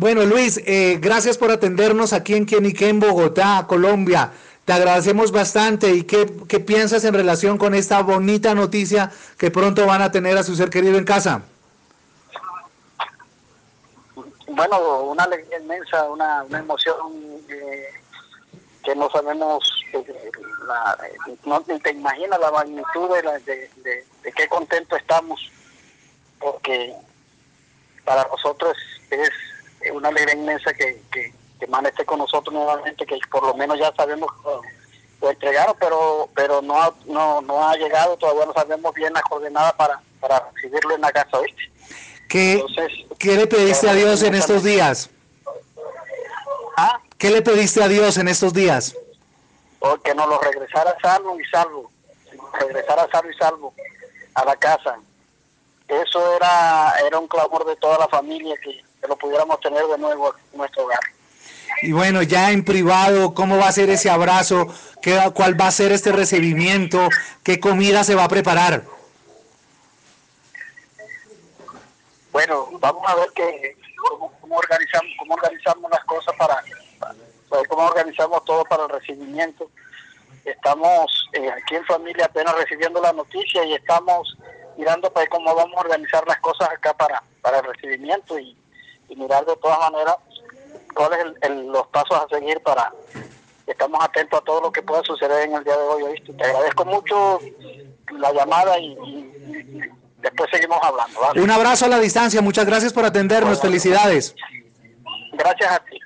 Bueno, Luis, eh, gracias por atendernos aquí en Quienique, en Bogotá, Colombia. Te agradecemos bastante. ¿Y qué, qué piensas en relación con esta bonita noticia que pronto van a tener a su ser querido en casa? Bueno, una alegría inmensa, una, una emoción eh, que no sabemos, eh, la, no te imaginas la magnitud de, la, de, de, de qué contento estamos, porque para nosotros es una alegría inmensa que, que, que Man esté con nosotros nuevamente, que por lo menos ya sabemos que lo entregaron, pero pero no ha, no, no ha llegado, todavía no sabemos bien las coordenadas para, para recibirlo en la casa, ¿viste? ¿Qué, Entonces, ¿qué le pediste a Dios en estos días? ¿Ah? ¿Qué le pediste a Dios en estos días? porque nos lo regresara salvo y salvo, regresara salvo y salvo a la casa. Eso era era un clamor de toda la familia que, que lo pudiéramos tener de nuevo en nuestro hogar. Y bueno, ya en privado, ¿cómo va a ser ese abrazo? ¿Qué, ¿Cuál va a ser este recibimiento? ¿Qué comida se va a preparar? Bueno, vamos a ver que, cómo, cómo organizamos cómo organizamos las cosas para, para cómo organizamos todo para el recibimiento. Estamos eh, aquí en familia apenas recibiendo la noticia y estamos mirando para cómo vamos a organizar las cosas acá para, para el recibimiento y, y mirar de todas maneras cuáles son los pasos a seguir para estamos atentos a todo lo que pueda suceder en el día de hoy. ¿oíste? Te agradezco mucho la llamada y, después seguimos hablando. ¿vale? Un abrazo a la distancia, muchas gracias por atendernos, felicidades. Gracias a ti.